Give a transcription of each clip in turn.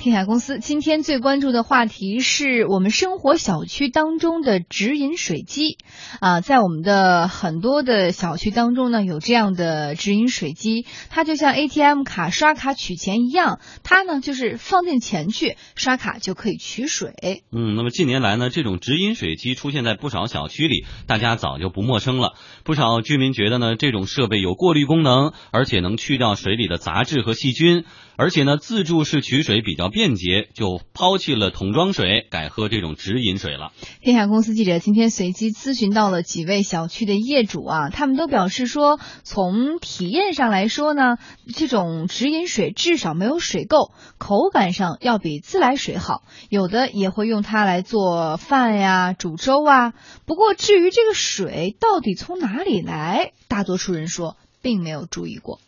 天下公司今天最关注的话题是我们生活小区当中的直饮水机啊，在我们的很多的小区当中呢，有这样的直饮水机，它就像 ATM 卡刷卡取钱一样，它呢就是放进钱去，刷卡就可以取水。嗯，那么近年来呢，这种直饮水机出现在不少小区里，大家早就不陌生了。不少居民觉得呢，这种设备有过滤功能，而且能去掉水里的杂质和细菌，而且呢，自助式取水比较。便捷就抛弃了桶装水，改喝这种直饮水了。天下公司记者今天随机咨询到了几位小区的业主啊，他们都表示说，从体验上来说呢，这种直饮水至少没有水垢，口感上要比自来水好。有的也会用它来做饭呀、煮粥啊。不过至于这个水到底从哪里来，大多数人说并没有注意过。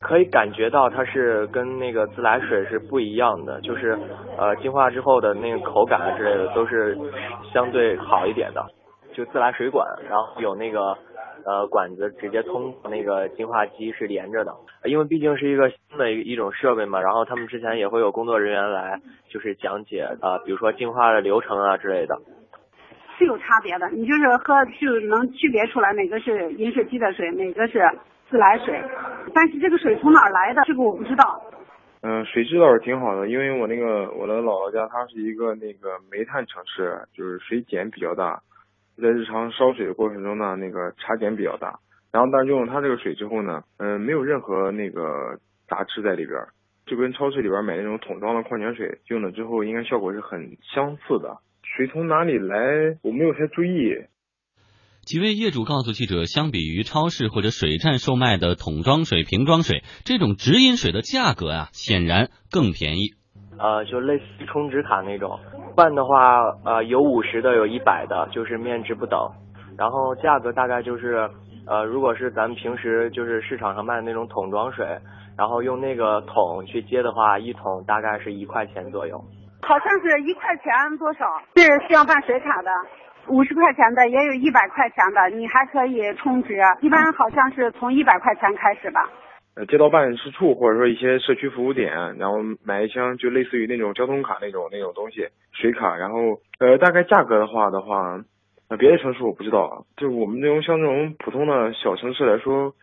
可以感觉到它是跟那个自来水是不一样的，就是呃净化之后的那个口感啊之类的都是相对好一点的。就自来水管，然后有那个呃管子直接通那个净化机是连着的，因为毕竟是一个新的一一种设备嘛。然后他们之前也会有工作人员来就是讲解啊，比如说净化的流程啊之类的。是有差别的，你就是喝就能区别出来哪个是饮水机的水，哪个是。自来水，但是这个水从哪儿来的，这个我不知道。嗯，水质倒是挺好的，因为我那个我的姥姥家它是一个那个煤炭城市，就是水碱比较大，在日常烧水的过程中呢，那个茶碱比较大。然后但是用了它这个水之后呢，嗯，没有任何那个杂质在里边，就跟超市里边买那种桶装的矿泉水用了之后，应该效果是很相似的。水从哪里来，我没有太注意。几位业主告诉记者，相比于超市或者水站售卖的桶装水、瓶装水，这种直饮水的价格啊，显然更便宜。呃，就类似充值卡那种，办的话，呃，有五十的，有一百的，就是面值不等。然后价格大概就是，呃，如果是咱们平时就是市场上卖的那种桶装水，然后用那个桶去接的话，一桶大概是一块钱左右。好像是一块钱多少？是需要办水卡的。五十块钱的也有一百块钱的，你还可以充值，一般好像是从一百块钱开始吧。呃，接到办事处或者说一些社区服务点，然后买一箱就类似于那种交通卡那种那种东西，水卡。然后呃，大概价格的话的话，呃，别的城市我不知道，就我们那种像这种普通的小城市来说，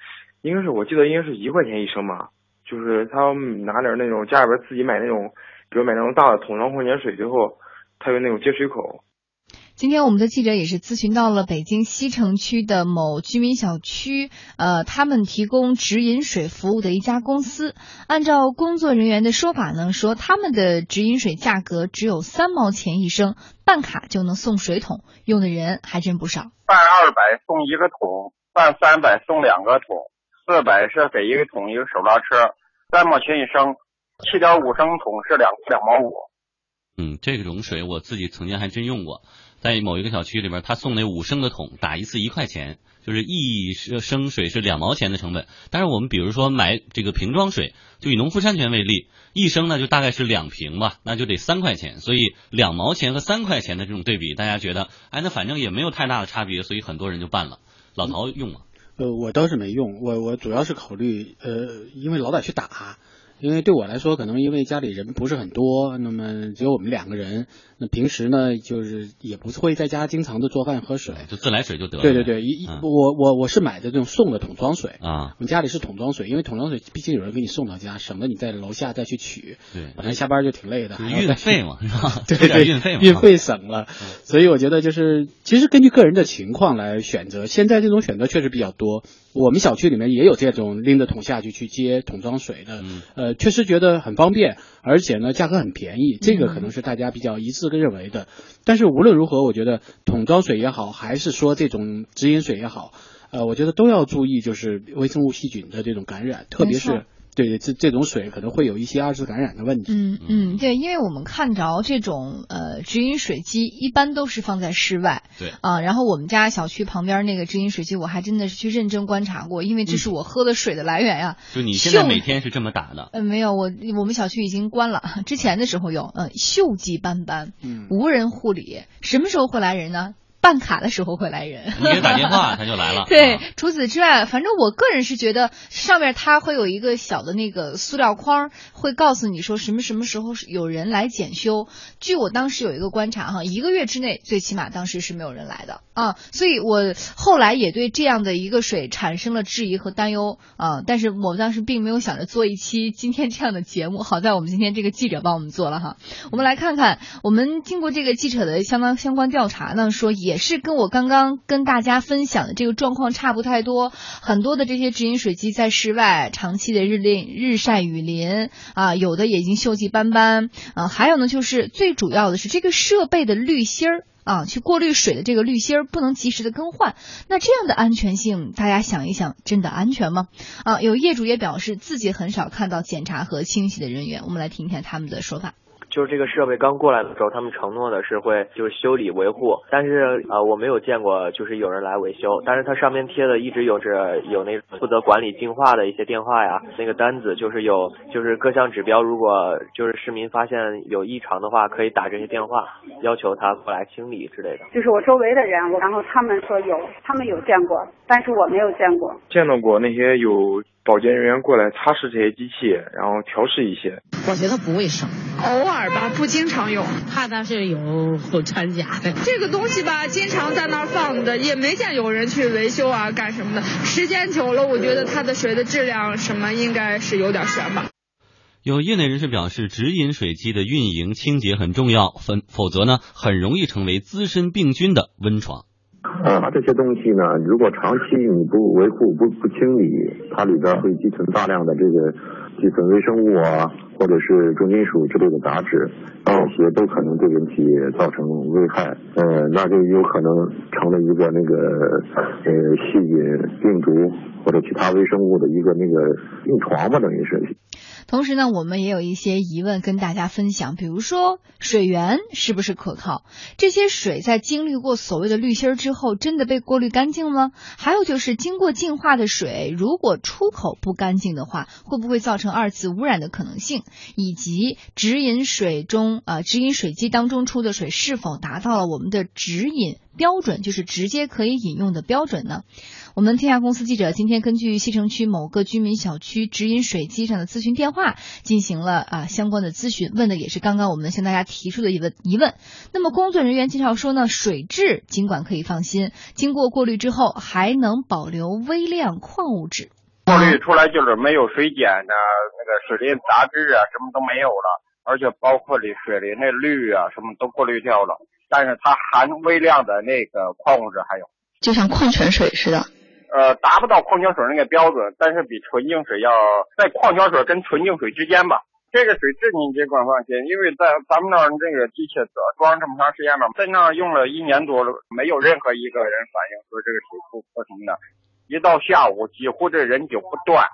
应该是我记得应该是一块钱一升吧。就是他拿点那种家里边自己买那种，比如买那种大的桶装矿泉水之后，他有那种接水口。今天我们的记者也是咨询到了北京西城区的某居民小区，呃，他们提供直饮水服务的一家公司。按照工作人员的说法呢，说他们的直饮水价格只有三毛钱一升，办卡就能送水桶，用的人还真不少。办二百送一个桶，办三百送两个桶，四百是给一个桶一个手拉车，三毛钱一升，七点五升桶是两两毛五。嗯，这种水我自己曾经还真用过。在某一个小区里边，他送那五升的桶，打一次一块钱，就是一升水是两毛钱的成本。但是我们比如说买这个瓶装水，就以农夫山泉为例，一升呢就大概是两瓶吧，那就得三块钱。所以两毛钱和三块钱的这种对比，大家觉得，哎，那反正也没有太大的差别，所以很多人就办了。老陶用吗？呃，我倒是没用，我我主要是考虑，呃，因为老得去打。因为对我来说，可能因为家里人不是很多，那么只有我们两个人。那平时呢，就是也不会在家经常的做饭喝水，就自来水就得了。对对对，一我我我是买的这种送的桶装水啊。我们家里是桶装水，因为桶装水毕竟有人给你送到家，省得你在楼下再去取。对，本来下班就挺累的，运费嘛，是吧？对对，运费嘛，运费省了。所以我觉得就是，其实根据个人的情况来选择。现在这种选择确实比较多。我们小区里面也有这种拎着桶下去去接桶装水的，呃，确实觉得很方便，而且呢价格很便宜，这个可能是大家比较一致认为的。但是无论如何，我觉得桶装水也好，还是说这种直饮水也好，呃，我觉得都要注意就是微生物细菌的这种感染，特别是。对对，这这种水可能会有一些二次感染的问题。嗯嗯，对，因为我们看着这种呃直饮水机一般都是放在室外。对啊，然后我们家小区旁边那个直饮水机，我还真的是去认真观察过，因为这是我喝的水的来源呀。就你现在每天是这么打的？嗯，没有，我我们小区已经关了，之前的时候有，嗯，锈迹斑斑，嗯，无人护理，什么时候会来人呢？办卡的时候会来人，你给打电话他就来了。对，除此之外，反正我个人是觉得上面它会有一个小的那个塑料框，会告诉你说什么什么时候有人来检修。据我当时有一个观察哈，一个月之内最起码当时是没有人来的啊，所以我后来也对这样的一个水产生了质疑和担忧啊。但是我们当时并没有想着做一期今天这样的节目，好在我们今天这个记者帮我们做了哈。我们来看看，我们经过这个记者的相当相关调查呢，说也。也是跟我刚刚跟大家分享的这个状况差不太多，很多的这些直饮水机在室外长期的日淋日晒雨淋啊，有的已经锈迹斑斑啊，还有呢就是最主要的是这个设备的滤芯儿啊，去过滤水的这个滤芯儿不能及时的更换，那这样的安全性大家想一想，真的安全吗？啊，有业主也表示自己很少看到检查和清洗的人员，我们来听一下他们的说法。就是这个设备刚过来的时候，他们承诺的是会就是修理维护，但是呃我没有见过就是有人来维修，但是它上面贴的一直有着有那负责管理净化的一些电话呀，那个单子就是有就是各项指标，如果就是市民发现有异常的话，可以打这些电话，要求他过来清理之类的。就是我周围的人，然后他们说有，他们有见过，但是我没有见过。见到过那些有。保洁人员过来擦拭这些机器，然后调试一些。我觉得不卫生，偶尔吧，不经常用，怕它是有掺假的。这个东西吧，经常在那儿放着，也没见有人去维修啊，干什么的。时间久了，我觉得它的水的质量什么应该是有点悬吧。有业内人士表示，直饮水机的运营清洁很重要，否否则呢，很容易成为滋生病菌的温床。它这些东西呢，如果长期你不维护、不不清理，它里边会积存大量的这个寄存微生物啊，或者是重金属之类的杂质，这些都可能对人体造成危害。呃，那就有可能成了一个那个呃细菌、病毒或者其他微生物的一个那个病床吧，等于是。同时呢，我们也有一些疑问跟大家分享，比如说水源是不是可靠？这些水在经历过所谓的滤芯之后，真的被过滤干净吗？还有就是经过净化的水，如果出口不干净的话，会不会造成二次污染的可能性？以及直饮水中，呃，直饮水机当中出的水是否达到了我们的直饮标准，就是直接可以饮用的标准呢？我们天下公司记者今天根据西城区某个居民小区直饮水机上的咨询电话进行了啊相关的咨询，问的也是刚刚我们向大家提出的一个疑问。那么工作人员介绍说呢，水质尽管可以放心，经过过滤之后还能保留微量矿物质。过滤出来就是没有水碱啊，那个水里杂质啊什么都没有了，而且包括里水里那氯啊什么都过滤掉了，但是它含微量的那个矿物质还有，就像矿泉水似的。呃，达不到矿泉水那个标准，但是比纯净水要在矿泉水跟纯净水之间吧。这个水质你尽管放心，因为在咱们那儿这个机器装这么长时间了，在那儿用了一年多了，没有任何一个人反映说这个水不不什么的。一到下午，几乎这人就不断。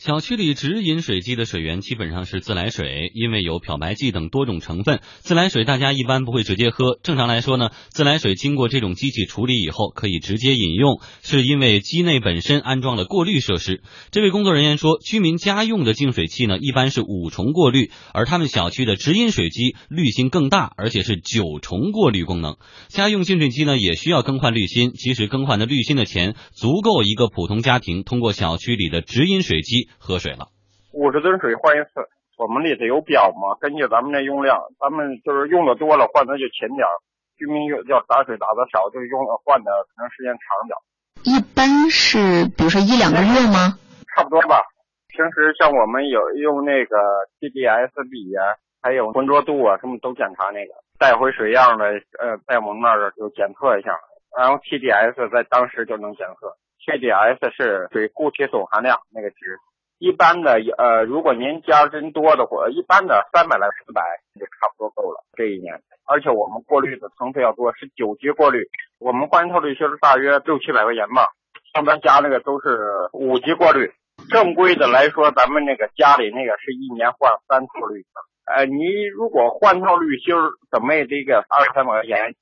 小区里直饮水机的水源基本上是自来水，因为有漂白剂等多种成分，自来水大家一般不会直接喝。正常来说呢，自来水经过这种机器处理以后可以直接饮用，是因为机内本身安装了过滤设施。这位工作人员说，居民家用的净水器呢一般是五重过滤，而他们小区的直饮水机滤芯更大，而且是九重过滤功能。家用净水机呢也需要更换滤芯，其实更换的滤芯的钱足够一个普通家庭通过小区里的直饮水机。喝水了，五十吨水换一次，我们里头有表嘛，根据咱们的用量，咱们就是用的多了换的就勤点儿，居民要要打水打的少，就用换的可能时间长点儿。一般是比如说一两个月吗？差不多吧。平时像我们有用那个 TDS 笔呀，还有浑浊度啊，什么都检查那个，带回水样的，呃，在我们那儿就检测一下，然后 TDS 在当时就能检测。TDS 是水固体总含量那个值。一般的，呃，如果您家真多的话，一般的三百来四百就差不多够了。这一年，而且我们过滤的层次要多，是九级过滤。我们换一套滤芯大约六七百块钱吧，像咱家那个都是五级过滤。正规的来说，咱们那个家里那个是一年换三套滤芯。呃，你如果换套滤芯怎么也得个二三百块钱。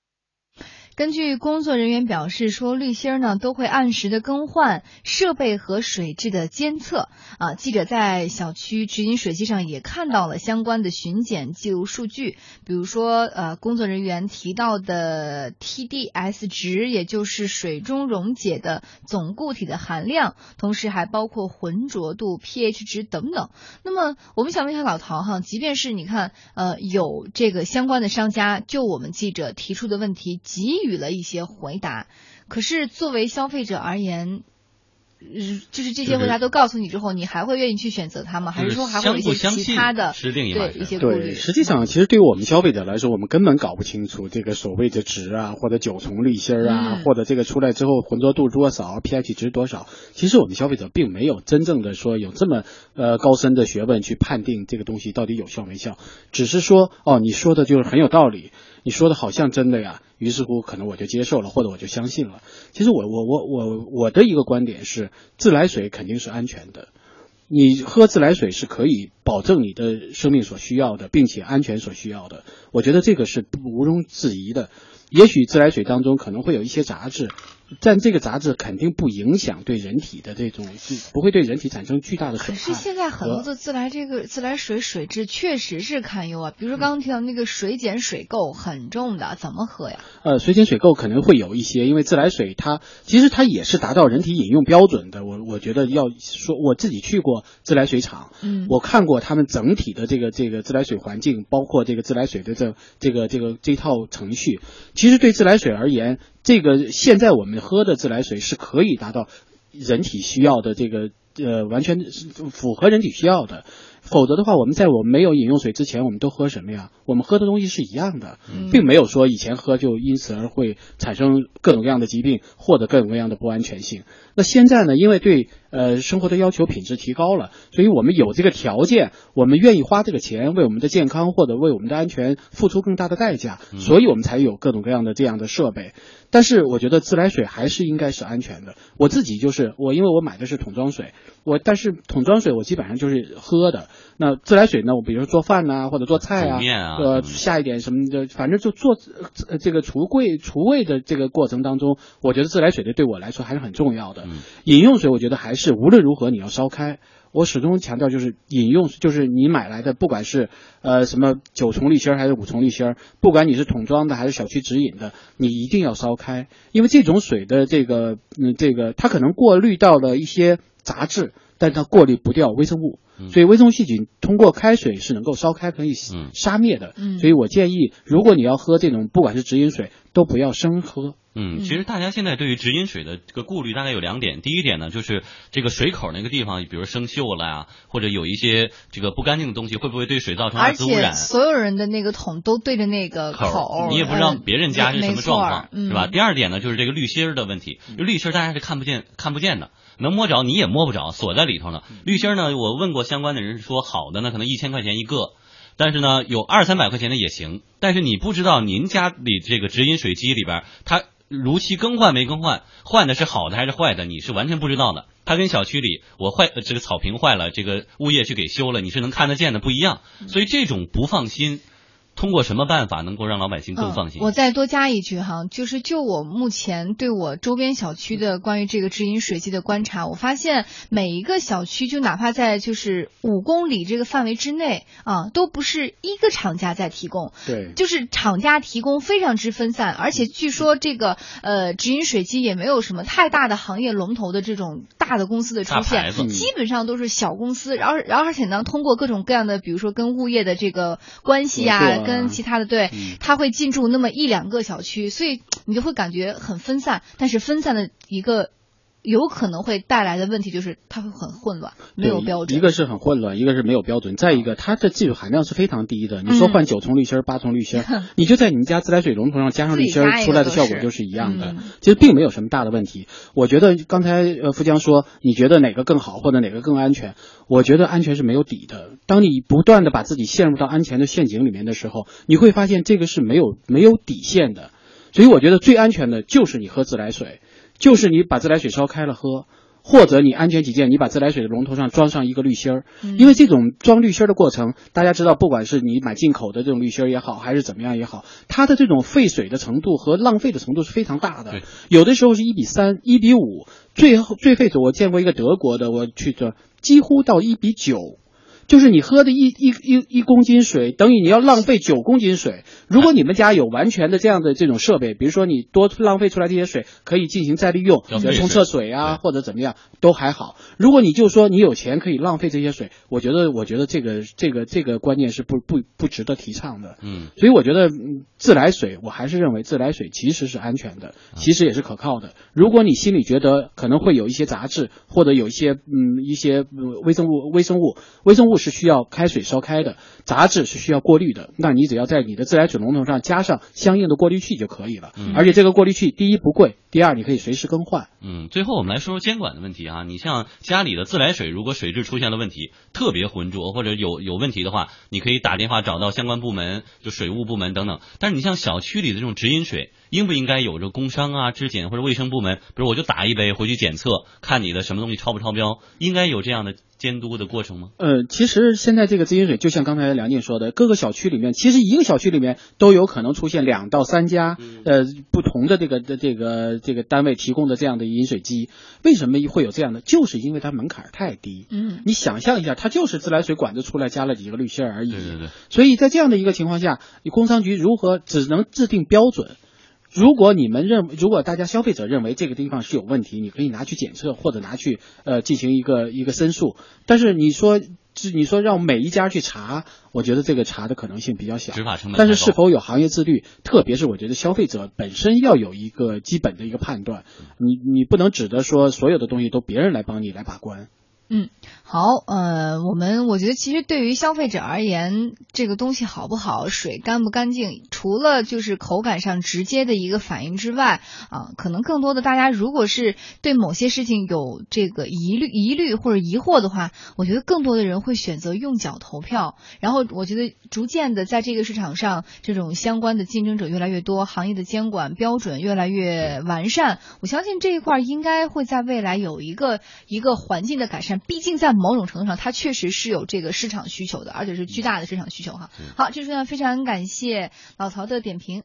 根据工作人员表示说，滤芯呢都会按时的更换设备和水质的监测啊。记者在小区直饮水机上也看到了相关的巡检记录数据，比如说呃，工作人员提到的 TDS 值，也就是水中溶解的总固体的含量，同时还包括浑浊度、pH 值等等。那么我们想问一下老陶哈，即便是你看呃有这个相关的商家就我们记者提出的问题给予了一些回答，可是作为消费者而言。就是这些回答都告诉你之后，你还会愿意去选择它吗？还是说还会有一些其他的对一些顾虑？对，实际上其实对于我们消费者来说，我们根本搞不清楚这个所谓的值啊，或者九重滤芯啊，或者这个出来之后浑浊度多少，pH 值多少。其实我们消费者并没有真正的说有这么呃高深的学问去判定这个东西到底有效没效，只是说哦，你说的就是很有道理，你说的好像真的呀。于是乎，可能我就接受了，或者我就相信了。其实我我我我我的一个观点是，自来水肯定是安全的。你喝自来水是可以保证你的生命所需要的，并且安全所需要的。我觉得这个是毋庸置疑的。也许自来水当中可能会有一些杂质。但这个杂质肯定不影响对人体的这种，不会对人体产生巨大的损害。可是现在很多的自来这个自来水水质确实是堪忧啊，比如说刚刚提到那个水碱水垢很重的，怎么喝呀？呃，水碱水垢可能会有一些，因为自来水它其实它也是达到人体饮用标准的。我我觉得要说我自己去过自来水厂，嗯，我看过他们整体的这个这个自来水环境，包括这个自来水的这这个这个这套程序，其实对自来水而言。这个现在我们喝的自来水是可以达到人体需要的这个呃，完全符合人体需要的。否则的话，我们在我们没有饮用水之前，我们都喝什么呀？我们喝的东西是一样的，并没有说以前喝就因此而会产生各种各样的疾病或者各种各样的不安全性。那现在呢？因为对呃生活的要求品质提高了，所以我们有这个条件，我们愿意花这个钱为我们的健康或者为我们的安全付出更大的代价，所以我们才有各种各样的这样的设备。但是我觉得自来水还是应该是安全的。我自己就是我，因为我买的是桶装水，我但是桶装水我基本上就是喝的。那自来水呢？我比如说做饭呐，或者做菜啊，呃，下一点什么的，反正就做这个橱柜厨卫的这个过程当中，我觉得自来水的对我来说还是很重要的。饮用水我觉得还是无论如何你要烧开。我始终强调就是饮用，就是你买来的，不管是呃什么九重滤芯还是五重滤芯，不管你是桶装的还是小区直饮的，你一定要烧开，因为这种水的这个嗯这个它可能过滤到了一些杂质。但它过滤不掉微生物，所以微生物细菌通过开水是能够烧开可以杀灭的。所以我建议，如果你要喝这种不管是直饮水，都不要生喝。嗯，其实大家现在对于直饮水的这个顾虑大概有两点。第一点呢，就是这个水口那个地方，比如生锈了呀，或者有一些这个不干净的东西，会不会对水造成二次污染？所有人的那个桶都对着那个口，你也不知道别人家是什么状况，是吧？第二点呢，就是这个滤芯儿的问题。滤芯儿大家是看不见、看不见的。能摸着你也摸不着，锁在里头呢。滤芯呢，我问过相关的人说，好的呢可能一千块钱一个，但是呢有二三百块钱的也行。但是你不知道您家里这个直饮水机里边，它如期更换没更换，换的是好的还是坏的，你是完全不知道的。它跟小区里我坏这个草坪坏了，这个物业去给修了，你是能看得见的不一样。所以这种不放心。通过什么办法能够让老百姓更放心？我再多加一句哈，就是就我目前对我周边小区的关于这个直饮水机的观察，我发现每一个小区，就哪怕在就是五公里这个范围之内啊，都不是一个厂家在提供，对，就是厂家提供非常之分散，而且据说这个呃直饮水机也没有什么太大的行业龙头的这种大的公司的出现，基本上都是小公司，然后然后而且呢，通过各种各样的，比如说跟物业的这个关系呀。跟其他的队，他会进驻那么一两个小区，所以你就会感觉很分散。但是分散的一个。有可能会带来的问题就是它会很混乱，没有标准。一个是很混乱，一个是没有标准。再一个，它的技术含量是非常低的。你说换九重滤芯、八重滤芯，你就在你们家自来水龙头上加上滤芯，出来的效果就是一样的。其实并没有什么大的问题。我觉得刚才呃富江说，你觉得哪个更好或者哪个更安全？我觉得安全是没有底的。当你不断的把自己陷入到安全的陷阱里面的时候，你会发现这个是没有没有底线的。所以我觉得最安全的就是你喝自来水。就是你把自来水烧开了喝，或者你安全起见，你把自来水的龙头上装上一个滤芯儿，嗯因为这种装滤芯儿的过程，大家知道，不管是你买进口的这种滤芯儿也好，还是怎么样也好，它的这种废水的程度和浪费的程度是非常大的。有的时候是一比三、一比五，最后最废水我见过一个德国的，我去的几乎到一比九。就是你喝的一一一一公斤水，等于你要浪费九公斤水。如果你们家有完全的这样的这种设备，比如说你多浪费出来这些水可以进行再利用，比如冲厕水啊或者怎么样都还好。如果你就说你有钱可以浪费这些水，我觉得我觉得这个这个这个观念是不不不值得提倡的。嗯，所以我觉得嗯自来水，我还是认为自来水其实是安全的，其实也是可靠的。如果你心里觉得可能会有一些杂质，或者有一些嗯一些呃微生物微生物微生物是需要开水烧开的，杂质是需要过滤的，那你只要在你的自来水龙头上加上相应的过滤器就可以了。嗯而且这个过滤器第一不贵，第二你可以随时更换。嗯，最后我们来说说监管的问题啊。你像家里的自来水，如果水质出现了问题，特别浑浊或者有有问题的话，你可以打电话找到相关部门，就水务部门等等。但是你像小区里的这种直饮水，应不应该有着工商啊、质检或者卫生部门，比如我就打一杯回去检测，看你的什么东西超不超标，应该有这样的监督的过程吗？呃，其实现在这个自饮水，就像刚才梁静说的，各个小区里面，其实一个小区里面都有可能出现两到三家，呃，不同的这个的这个这个单位提供的这样的饮水机。为什么会有这样的？就是因为它门槛太低。嗯，你想象一下，它就是自来水管子出来加了几个滤芯而已。对对对。所以在这样的一个情况下，你工商局如何只能制定标准？如果你们认，如果大家消费者认为这个地方是有问题，你可以拿去检测或者拿去呃进行一个一个申诉。但是你说，是你说让每一家去查，我觉得这个查的可能性比较小。执法成本但是是否有行业自律，特别是我觉得消费者本身要有一个基本的一个判断，你你不能指着说所有的东西都别人来帮你来把关。嗯，好，呃，我们我觉得其实对于消费者而言，这个东西好不好，水干不干净，除了就是口感上直接的一个反应之外，啊，可能更多的大家如果是对某些事情有这个疑虑、疑虑或者疑惑的话，我觉得更多的人会选择用脚投票。然后我觉得逐渐的在这个市场上，这种相关的竞争者越来越多，行业的监管标准越来越完善，我相信这一块应该会在未来有一个一个环境的改善。毕竟在某种程度上，它确实是有这个市场需求的，而且是巨大的市场需求哈。好，这时候呢，非常感谢老曹的点评。